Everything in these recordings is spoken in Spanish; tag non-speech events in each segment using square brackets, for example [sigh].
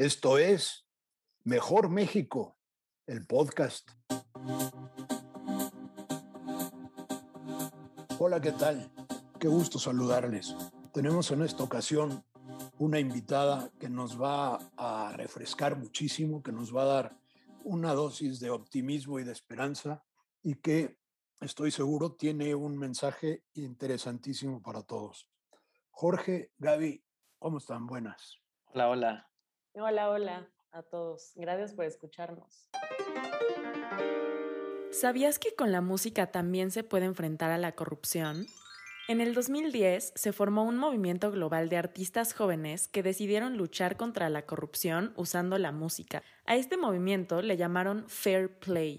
Esto es Mejor México, el podcast. Hola, ¿qué tal? Qué gusto saludarles. Tenemos en esta ocasión una invitada que nos va a refrescar muchísimo, que nos va a dar una dosis de optimismo y de esperanza y que estoy seguro tiene un mensaje interesantísimo para todos. Jorge, Gaby, ¿cómo están? Buenas. Hola, hola. Hola, hola a todos. Gracias por escucharnos. ¿Sabías que con la música también se puede enfrentar a la corrupción? En el 2010 se formó un movimiento global de artistas jóvenes que decidieron luchar contra la corrupción usando la música. A este movimiento le llamaron Fair Play.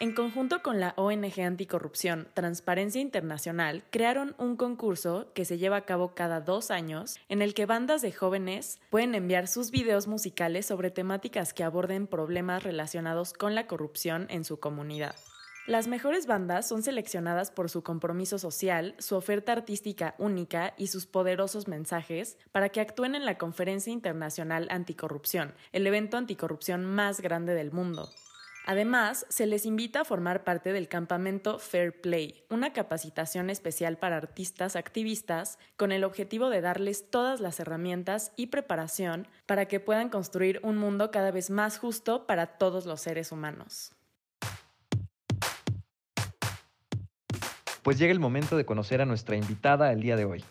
En conjunto con la ONG Anticorrupción Transparencia Internacional, crearon un concurso que se lleva a cabo cada dos años, en el que bandas de jóvenes pueden enviar sus videos musicales sobre temáticas que aborden problemas relacionados con la corrupción en su comunidad. Las mejores bandas son seleccionadas por su compromiso social, su oferta artística única y sus poderosos mensajes para que actúen en la Conferencia Internacional Anticorrupción, el evento anticorrupción más grande del mundo. Además, se les invita a formar parte del campamento Fair Play, una capacitación especial para artistas activistas con el objetivo de darles todas las herramientas y preparación para que puedan construir un mundo cada vez más justo para todos los seres humanos. Pues llega el momento de conocer a nuestra invitada el día de hoy.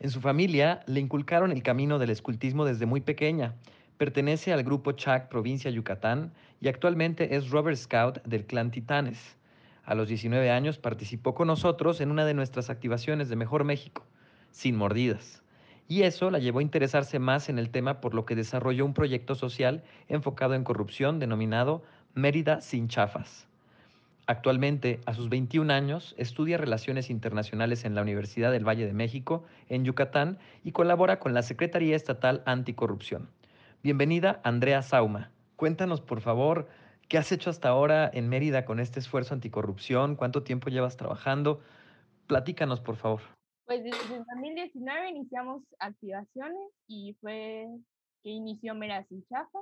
En su familia le inculcaron el camino del escultismo desde muy pequeña Pertenece al grupo Chac Provincia Yucatán y actualmente es Robert Scout del clan Titanes. A los 19 años participó con nosotros en una de nuestras activaciones de Mejor México, Sin Mordidas. Y eso la llevó a interesarse más en el tema por lo que desarrolló un proyecto social enfocado en corrupción denominado Mérida sin chafas. Actualmente, a sus 21 años, estudia Relaciones Internacionales en la Universidad del Valle de México, en Yucatán, y colabora con la Secretaría Estatal Anticorrupción. Bienvenida, Andrea Sauma. Cuéntanos, por favor, ¿qué has hecho hasta ahora en Mérida con este esfuerzo anticorrupción? ¿Cuánto tiempo llevas trabajando? Platícanos, por favor. Pues desde 2019 iniciamos activaciones y fue que inició Mérida Sin Chafa.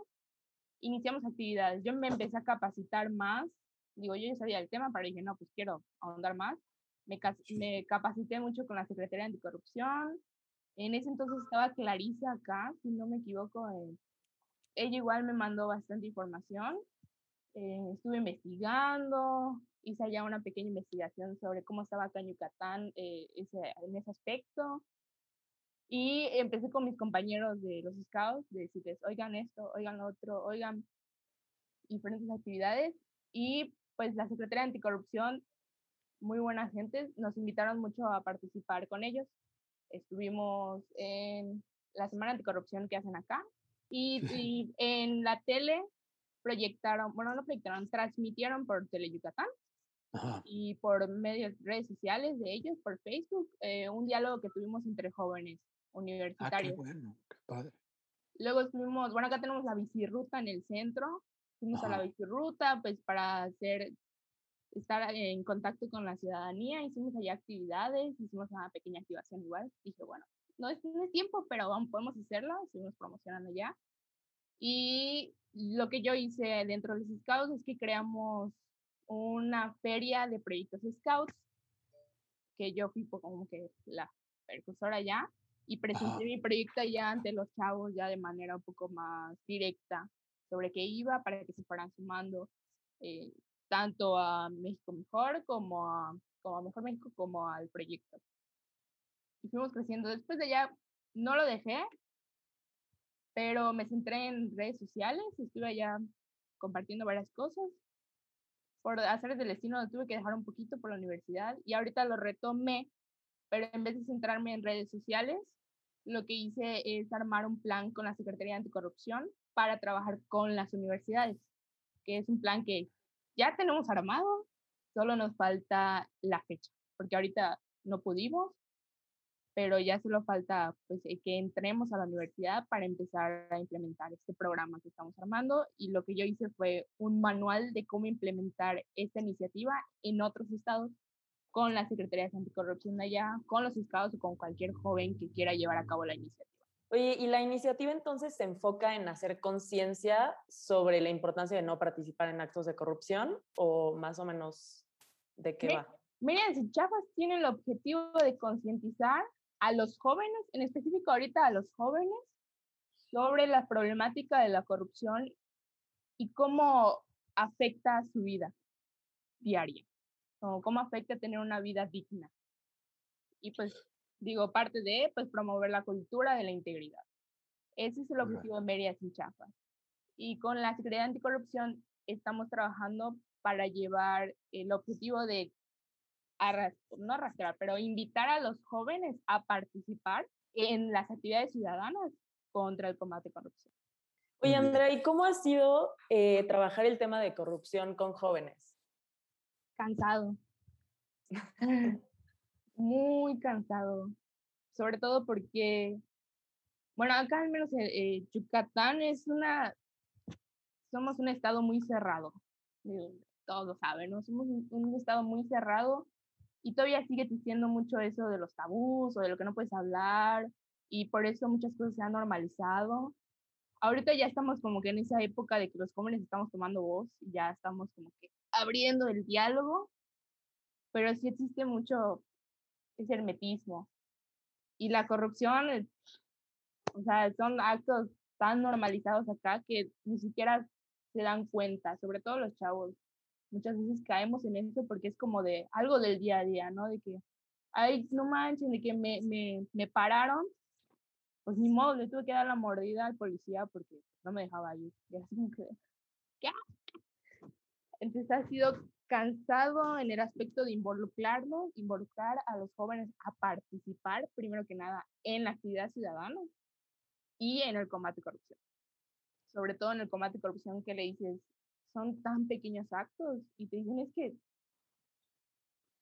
Iniciamos actividades. Yo me empecé a capacitar más. Digo, yo ya sabía el tema, pero dije, no, pues quiero ahondar más. Me, me capacité mucho con la Secretaría de Anticorrupción. En ese entonces estaba Clarisa acá, si no me equivoco, en ella igual me mandó bastante información. Eh, estuve investigando, hice allá una pequeña investigación sobre cómo estaba acá en Yucatán eh, en ese aspecto. Y empecé con mis compañeros de los scouts, de decirles, oigan esto, oigan lo otro, oigan diferentes actividades. Y pues la Secretaría de Anticorrupción, muy buena gente, nos invitaron mucho a participar con ellos. Estuvimos en la Semana Anticorrupción que hacen acá, y, en la tele proyectaron, bueno, no proyectaron, transmitieron por Tele Yucatán y por medios, redes sociales de ellos, por Facebook, eh, un diálogo que tuvimos entre jóvenes universitarios. Ah, qué bueno, qué padre. Luego estuvimos, bueno, acá tenemos la bicirruta en el centro, fuimos a la bicirruta, pues para hacer, estar en contacto con la ciudadanía, hicimos allá actividades, hicimos una pequeña activación igual, dije, bueno, no es, no es tiempo, pero aún podemos hacerlo, seguimos promocionando ya. Y lo que yo hice dentro de los Scouts es que creamos una feria de proyectos Scouts, que yo fui como que la precursora ya, y presenté mi proyecto ya ante los chavos ya de manera un poco más directa sobre qué iba para que se fueran sumando eh, tanto a México Mejor como a, como a Mejor México como al proyecto y fuimos creciendo. Después de allá no lo dejé, pero me centré en redes sociales, estuve allá compartiendo varias cosas. Por hacer del destino tuve que dejar un poquito por la universidad y ahorita lo retomé, pero en vez de centrarme en redes sociales, lo que hice es armar un plan con la Secretaría de Anticorrupción para trabajar con las universidades, que es un plan que ya tenemos armado, solo nos falta la fecha, porque ahorita no pudimos, pero ya solo falta pues, eh, que entremos a la universidad para empezar a implementar este programa que estamos armando. Y lo que yo hice fue un manual de cómo implementar esta iniciativa en otros estados con la Secretaría de Anticorrupción de allá, con los estados o con cualquier joven que quiera llevar a cabo la iniciativa. Oye, ¿y la iniciativa entonces se enfoca en hacer conciencia sobre la importancia de no participar en actos de corrupción o más o menos de qué va? Miriam y Chafas tiene el objetivo de concientizar a los jóvenes, en específico ahorita a los jóvenes, sobre la problemática de la corrupción y cómo afecta su vida diaria, o cómo afecta tener una vida digna. Y pues digo, parte de pues promover la cultura de la integridad. Ese es el objetivo de Mérida sin Chafas. Y con la Secretaría de Anticorrupción estamos trabajando para llevar el objetivo de no arrastrar, pero invitar a los jóvenes a participar en las actividades ciudadanas contra el combate a corrupción. Oye, Andrea, ¿y cómo ha sido eh, trabajar el tema de corrupción con jóvenes? Cansado. [laughs] Muy cansado. Sobre todo porque, bueno, acá al menos eh, eh, Yucatán es una, somos un estado muy cerrado. Todos lo saben, ¿no? Somos un estado muy cerrado y todavía sigue existiendo mucho eso de los tabús o de lo que no puedes hablar y por eso muchas cosas se han normalizado. Ahorita ya estamos como que en esa época de que los jóvenes estamos tomando voz y ya estamos como que abriendo el diálogo, pero sí existe mucho ese hermetismo. Y la corrupción, o sea, son actos tan normalizados acá que ni siquiera se dan cuenta, sobre todo los chavos muchas veces caemos en eso porque es como de algo del día a día, ¿no? De que, ay, no manchen, de que me, me, me pararon, pues ni modo, le tuve que dar la mordida al policía porque no me dejaba ir. Y así como que, ¿qué? Entonces ha sido cansado en el aspecto de involucrarnos, involucrar a los jóvenes a participar, primero que nada, en la actividad ciudadana y en el combate a corrupción. Sobre todo en el combate a corrupción que le dices, son tan pequeños actos y te dicen es que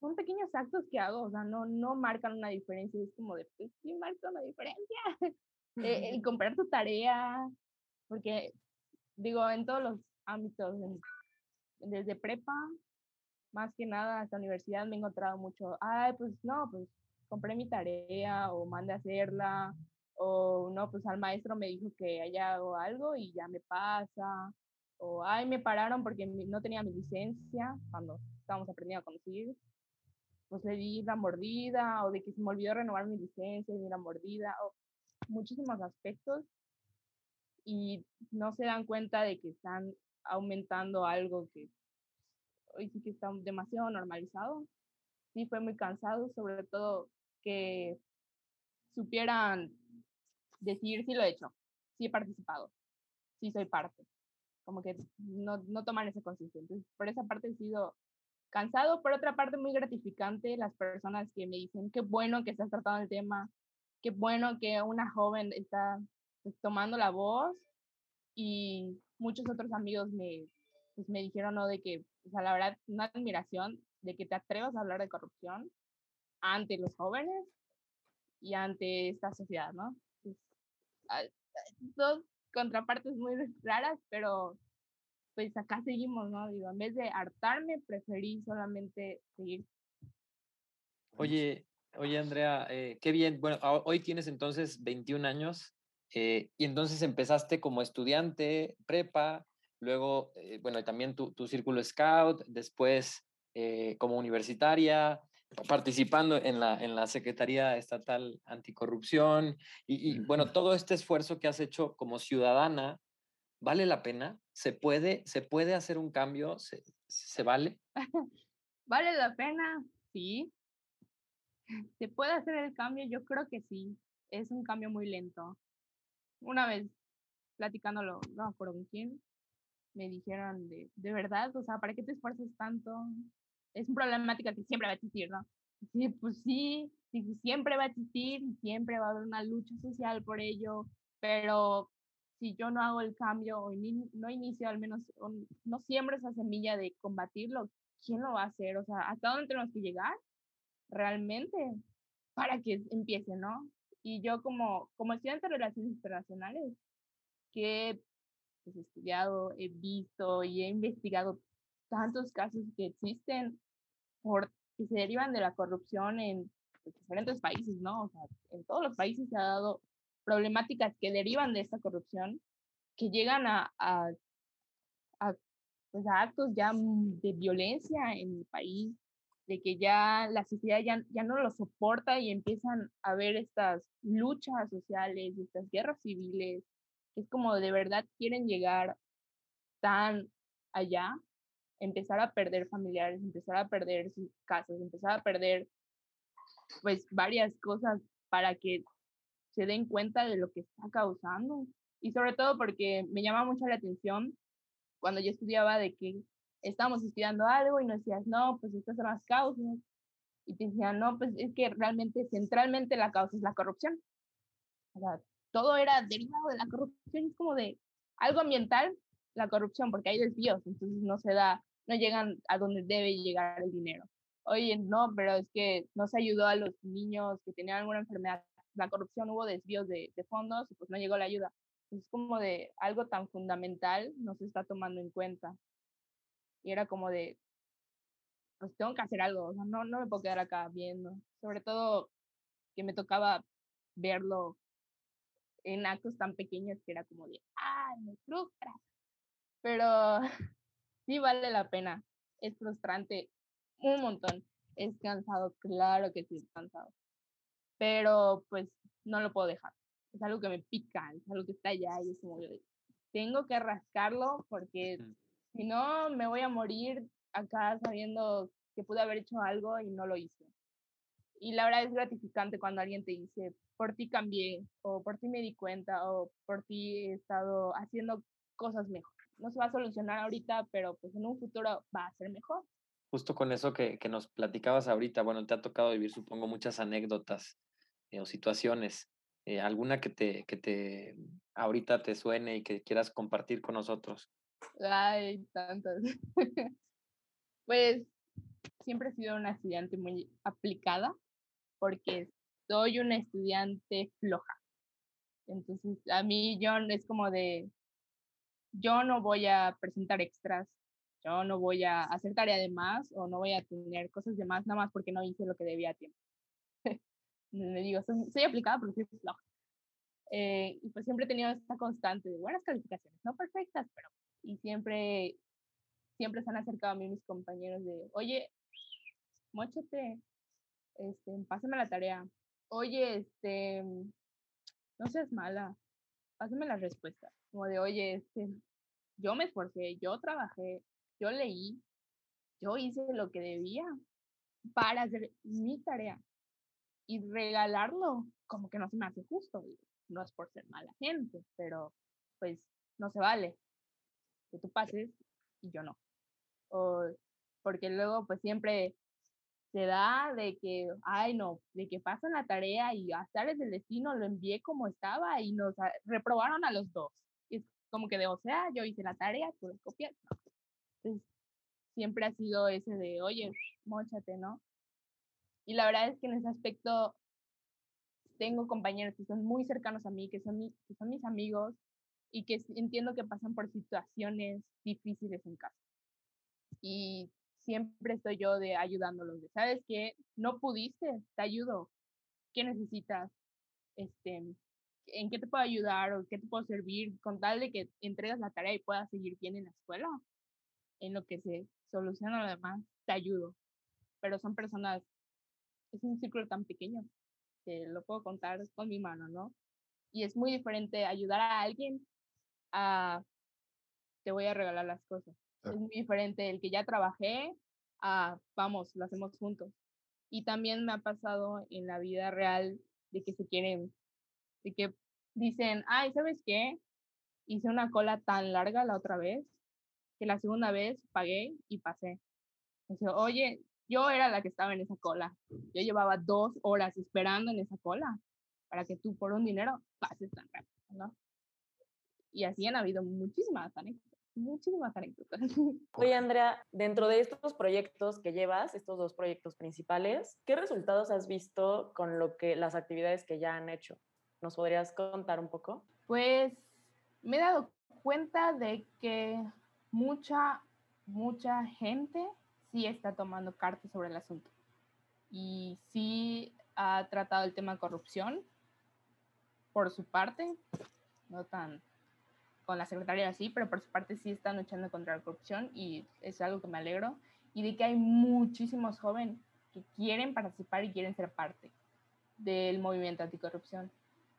son pequeños actos que hago, o sea, no, no marcan una diferencia, es como de, pues sí marca una diferencia. [laughs] eh, el [laughs] comprar tu tarea, porque digo, en todos los ámbitos, desde prepa, más que nada hasta universidad me he encontrado mucho, ay, pues no, pues compré mi tarea o mandé a hacerla, o no, pues al maestro me dijo que haya algo y ya me pasa, o ay, me pararon porque no tenía mi licencia cuando estábamos aprendiendo a conducir, pues le di la mordida, o de que se me olvidó renovar mi licencia y di la mordida, o muchísimos aspectos, y no se dan cuenta de que están aumentando algo que hoy sí que está demasiado normalizado. Sí, fue muy cansado, sobre todo que supieran decir si lo he hecho, si he participado, si soy parte como que no, no toman ese consistente. por esa parte he sido cansado, por otra parte muy gratificante las personas que me dicen, qué bueno que estás tratando el tema, qué bueno que una joven está pues, tomando la voz y muchos otros amigos me, pues, me dijeron, ¿no? De que, o sea, la verdad, una admiración de que te atrevas a hablar de corrupción ante los jóvenes y ante esta sociedad, ¿no? Pues, dos contrapartes muy raras, pero pues acá seguimos, ¿no? Digo, en vez de hartarme, preferí solamente seguir. Oye, oye Andrea, eh, qué bien. Bueno, hoy tienes entonces 21 años eh, y entonces empezaste como estudiante, prepa, luego, eh, bueno, también tu, tu, círculo scout, después como universitaria, participando en la, en la Secretaría Estatal Anticorrupción y, bueno, todo este esfuerzo que has hecho como ciudadana, ¿vale la pena? ¿Se puede, se puede hacer un cambio? ¿Se, se vale? [laughs] ¿Vale la pena? Sí. ¿Se puede hacer el cambio? Yo creo que sí. Es un cambio muy lento. Una vez platicándolo, no me acuerdo con quién, me dijeron de, de verdad, o sea, ¿para qué te esfuerzas tanto? Es una problemática que siempre va a existir, ¿no? Sí, pues sí, sí, siempre va a existir, siempre va a haber una lucha social por ello, pero si yo no hago el cambio o no inicio al menos, no siembro esa semilla de combatirlo, ¿quién lo va a hacer? O sea, ¿hasta dónde tenemos que llegar realmente para que empiece, ¿no? Y yo como, como estudiante de Relaciones Internacionales, que he pues, estudiado, he visto y he investigado tantos casos que existen por, que se derivan de la corrupción en pues, diferentes países, ¿no? O sea, en todos los países se ha dado problemáticas que derivan de esta corrupción, que llegan a, a, pues a actos ya de violencia en el país, de que ya la sociedad ya, ya no lo soporta y empiezan a ver estas luchas sociales, estas guerras civiles, es como de verdad quieren llegar tan allá, empezar a perder familiares, empezar a perder sus casas, empezar a perder pues varias cosas para que se den cuenta de lo que está causando. Y sobre todo porque me llama mucho la atención cuando yo estudiaba de que estábamos estudiando algo y nos decías, no, pues estas son las causas. Y te decían, no, pues es que realmente, centralmente la causa es la corrupción. O sea, todo era derivado de la corrupción, es como de algo ambiental, la corrupción, porque hay desvíos, entonces no se da, no llegan a donde debe llegar el dinero. Oye, no, pero es que no se ayudó a los niños que tenían alguna enfermedad. La corrupción hubo desvíos de, de fondos y pues no llegó la ayuda. Es como de algo tan fundamental no se está tomando en cuenta. Y era como de, pues tengo que hacer algo, no, no me puedo quedar acá viendo. Sobre todo que me tocaba verlo en actos tan pequeños que era como de, ¡ay, me frustra! Pero [laughs] sí vale la pena. Es frustrante un montón. Es cansado, claro que sí es cansado. Pero pues no lo puedo dejar. Es algo que me pica, es algo que está allá y es como tengo que rascarlo porque si no, me voy a morir acá sabiendo que pude haber hecho algo y no lo hice. Y la verdad es gratificante cuando alguien te dice, por ti cambié, o por ti me di cuenta, o por ti he estado haciendo cosas mejor. No se va a solucionar ahorita, pero pues en un futuro va a ser mejor. Justo con eso que, que nos platicabas ahorita, bueno, te ha tocado vivir, supongo, muchas anécdotas eh, o situaciones. Eh, ¿Alguna que te, que te ahorita te suene y que quieras compartir con nosotros? Ay, tantas. [laughs] pues siempre he sido una estudiante muy aplicada porque soy una estudiante floja. Entonces, a mí yo es como de, yo no voy a presentar extras, yo no voy a hacer tarea de más o no voy a tener cosas de más nada más porque no hice lo que debía a tiempo. [laughs] Me digo, soy, aplicada pero soy floja. Eh, y pues siempre he tenido esta constante de buenas calificaciones, no perfectas, pero y siempre, siempre se han acercado a mí mis compañeros de, oye, mochate, este, pásame la tarea, oye, este, no seas mala, pásame la respuesta, como de, oye, este, yo me esforcé, yo trabajé, yo leí, yo hice lo que debía para hacer mi tarea y regalarlo, como que no se me hace justo, no es por ser mala gente, pero pues no se vale que tú pases y yo no. O porque luego pues siempre se da de que, ay no, de que pasan la tarea y hasta el destino lo envié como estaba y nos reprobaron a los dos. Y es como que de, o sea, yo hice la tarea, tú la copias. Entonces, siempre ha sido ese de, oye, mochate, ¿no? Y la verdad es que en ese aspecto tengo compañeros que son muy cercanos a mí, que son, que son mis amigos, y que entiendo que pasan por situaciones difíciles en casa. Y siempre estoy yo de ayudándolos, de, ¿sabes qué? No pudiste, te ayudo. ¿Qué necesitas? Este, ¿En qué te puedo ayudar o qué te puedo servir? Con tal de que entregas la tarea y puedas seguir bien en la escuela, en lo que se soluciona lo demás, te ayudo. Pero son personas, es un círculo tan pequeño que lo puedo contar con mi mano, ¿no? Y es muy diferente ayudar a alguien te voy a regalar las cosas. Es muy diferente el que ya trabajé a vamos, lo hacemos juntos. Y también me ha pasado en la vida real de que se quieren, de que dicen, ay, ¿sabes qué? Hice una cola tan larga la otra vez que la segunda vez pagué y pasé. Dice, oye, yo era la que estaba en esa cola. Yo llevaba dos horas esperando en esa cola para que tú por un dinero pases tan rápido, ¿no? y así han habido muchísimas anécdotas, muchísimas anécdotas. Oye, [laughs] Andrea, dentro de estos proyectos que llevas, estos dos proyectos principales, ¿qué resultados has visto con lo que las actividades que ya han hecho? ¿Nos podrías contar un poco? Pues me he dado cuenta de que mucha, mucha gente sí está tomando cartas sobre el asunto y sí ha tratado el tema de corrupción por su parte, no tan con la secretaria así, pero por su parte sí están luchando contra la corrupción y es algo que me alegro. Y de que hay muchísimos jóvenes que quieren participar y quieren ser parte del movimiento anticorrupción,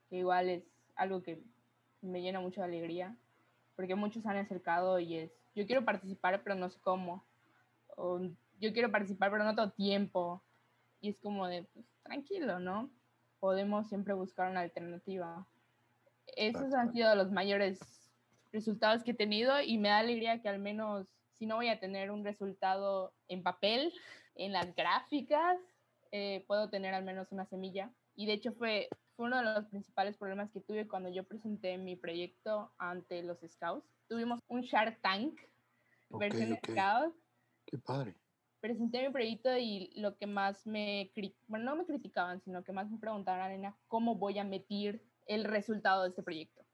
que igual es algo que me llena mucho de alegría, porque muchos han acercado y es, yo quiero participar, pero no sé cómo, o yo quiero participar, pero no tengo tiempo, y es como de, pues, tranquilo, ¿no? Podemos siempre buscar una alternativa. Esos han sido los mayores resultados que he tenido y me da alegría que al menos, si no voy a tener un resultado en papel, en las gráficas, eh, puedo tener al menos una semilla. Y de hecho fue, fue uno de los principales problemas que tuve cuando yo presenté mi proyecto ante los Scouts. Tuvimos un Shark Tank, versión Scouts. Qué padre. Presenté mi proyecto y lo que más me, bueno, no me criticaban, sino que más me preguntaban era cómo voy a medir el resultado de este proyecto.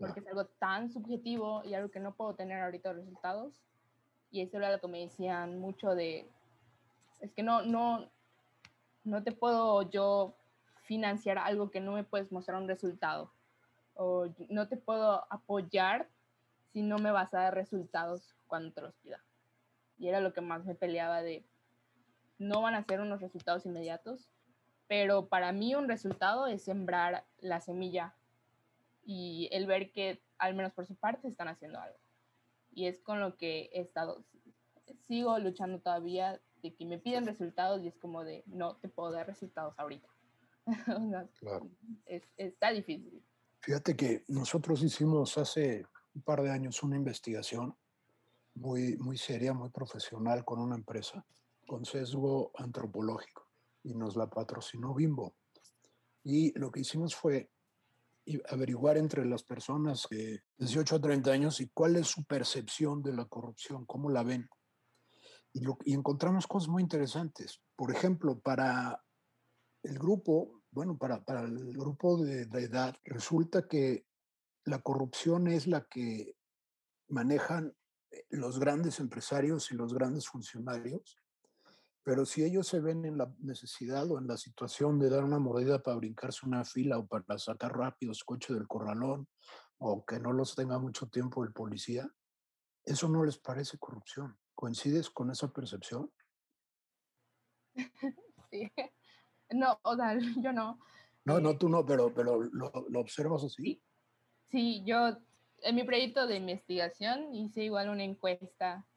Porque es algo tan subjetivo y algo que no puedo tener ahorita resultados. Y eso era lo que me decían mucho de, es que no, no, no te puedo yo financiar algo que no me puedes mostrar un resultado. O no te puedo apoyar si no me vas a dar resultados cuando te los pida. Y era lo que más me peleaba de, no van a ser unos resultados inmediatos, pero para mí un resultado es sembrar la semilla y el ver que al menos por su parte están haciendo algo. Y es con lo que he estado, sigo luchando todavía de que me piden resultados y es como de, no te puedo dar resultados ahorita. [laughs] claro. es, está difícil. Fíjate que nosotros hicimos hace un par de años una investigación muy, muy seria, muy profesional con una empresa con sesgo antropológico y nos la patrocinó Bimbo. Y lo que hicimos fue averiguar entre las personas de 18 a 30 años y cuál es su percepción de la corrupción, cómo la ven y, encontramos cosas muy interesantes. Por ejemplo, para el grupo, bueno, para, para el grupo de, de edad, resulta que la corrupción es la que manejan eh, los grandes empresarios y los grandes funcionarios, pero si ellos se ven en la necesidad o en la situación de dar una mordida para brincarse una fila o para sacar rápido su coche del corralón o que no los tenga mucho tiempo el policía, eso no les parece corrupción. ¿Coincides con esa percepción? [laughs] Sí. No, o sea, [laughs] yo no. No, no, tú no, pero, pero lo, lo observas así. Sí, yo en mi proyecto de investigación hice igual una encuesta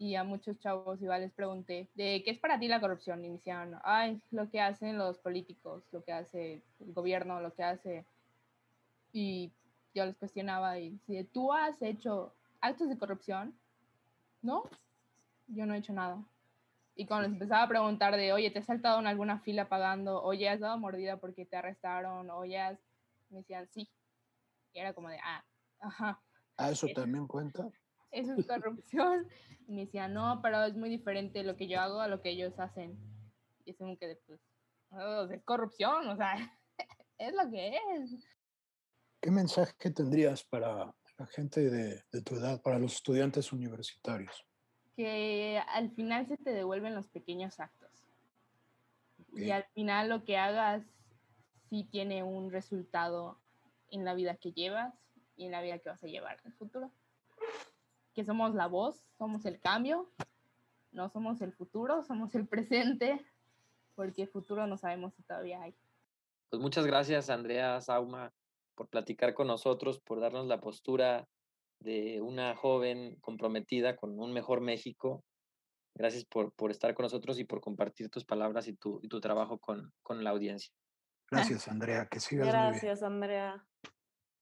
y a muchos chavos igual les pregunté de qué es para ti la corrupción. Y me decían, ay, lo que hacen los políticos, lo que hace el gobierno, lo que hace. Y yo les cuestionaba y si tú has hecho actos de corrupción, ¿no? yo no he hecho nada. Y cuando les empezaba a preguntar de, oye, ¿te has saltado en alguna fila pagando? Oye, ¿has dado mordida porque te arrestaron? Oye, has... me decían, sí. Y era como de, ah, ajá. ¿Ah, eso también cuenta? Eso es corrupción. [laughs] y me decían, no, pero es muy diferente lo que yo hago a lo que ellos hacen. Y es como que, pues, es corrupción, o sea, [laughs] es lo que es. ¿Qué mensaje tendrías para la gente de, de tu edad, para los estudiantes universitarios? que al final se te devuelven los pequeños actos. Y al final lo que hagas sí tiene un resultado en la vida que llevas y en la vida que vas a llevar en el futuro. Que somos la voz, somos el cambio, no somos el futuro, somos el presente, porque el futuro no sabemos si todavía hay. Pues muchas gracias, Andrea Sauma, por platicar con nosotros, por darnos la postura de una joven comprometida con un mejor México. Gracias por, por estar con nosotros y por compartir tus palabras y tu, y tu trabajo con, con la audiencia. Gracias, Andrea. Que sigas Gracias, Andrea.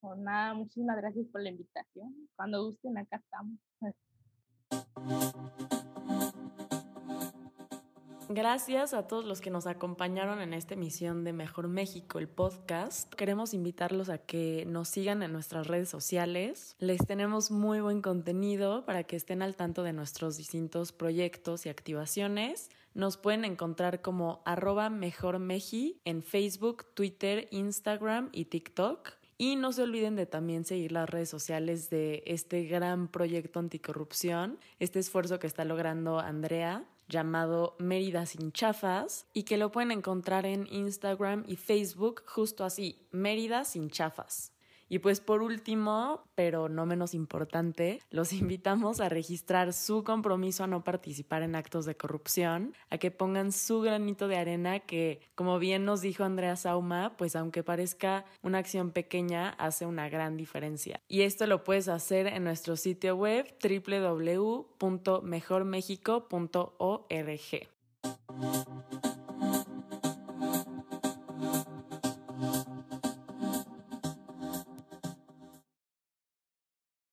Por nada, muchísimas gracias por la invitación. Cuando gusten, acá estamos. Gracias a todos los que nos acompañaron en esta emisión de Mejor México, el podcast. Queremos invitarlos a que nos sigan en nuestras redes sociales. Les tenemos muy buen contenido para que estén al tanto de nuestros distintos proyectos y activaciones. Nos pueden encontrar como arroba mejormeji en Facebook, Twitter, Instagram y TikTok. Y no se olviden de también seguir las redes sociales de este gran proyecto anticorrupción, este esfuerzo que está logrando Andrea llamado Mérida sin chafas y que lo pueden encontrar en Instagram y Facebook justo así, Mérida sin chafas. Y pues por último, pero no menos importante, los [laughs] invitamos a registrar su compromiso a no participar en actos de corrupción, a que pongan su granito de arena que, como bien nos dijo Andrea Sauma, pues aunque parezca una acción pequeña, hace una gran diferencia. Y esto lo puedes hacer en nuestro sitio web www.mejormexico.org.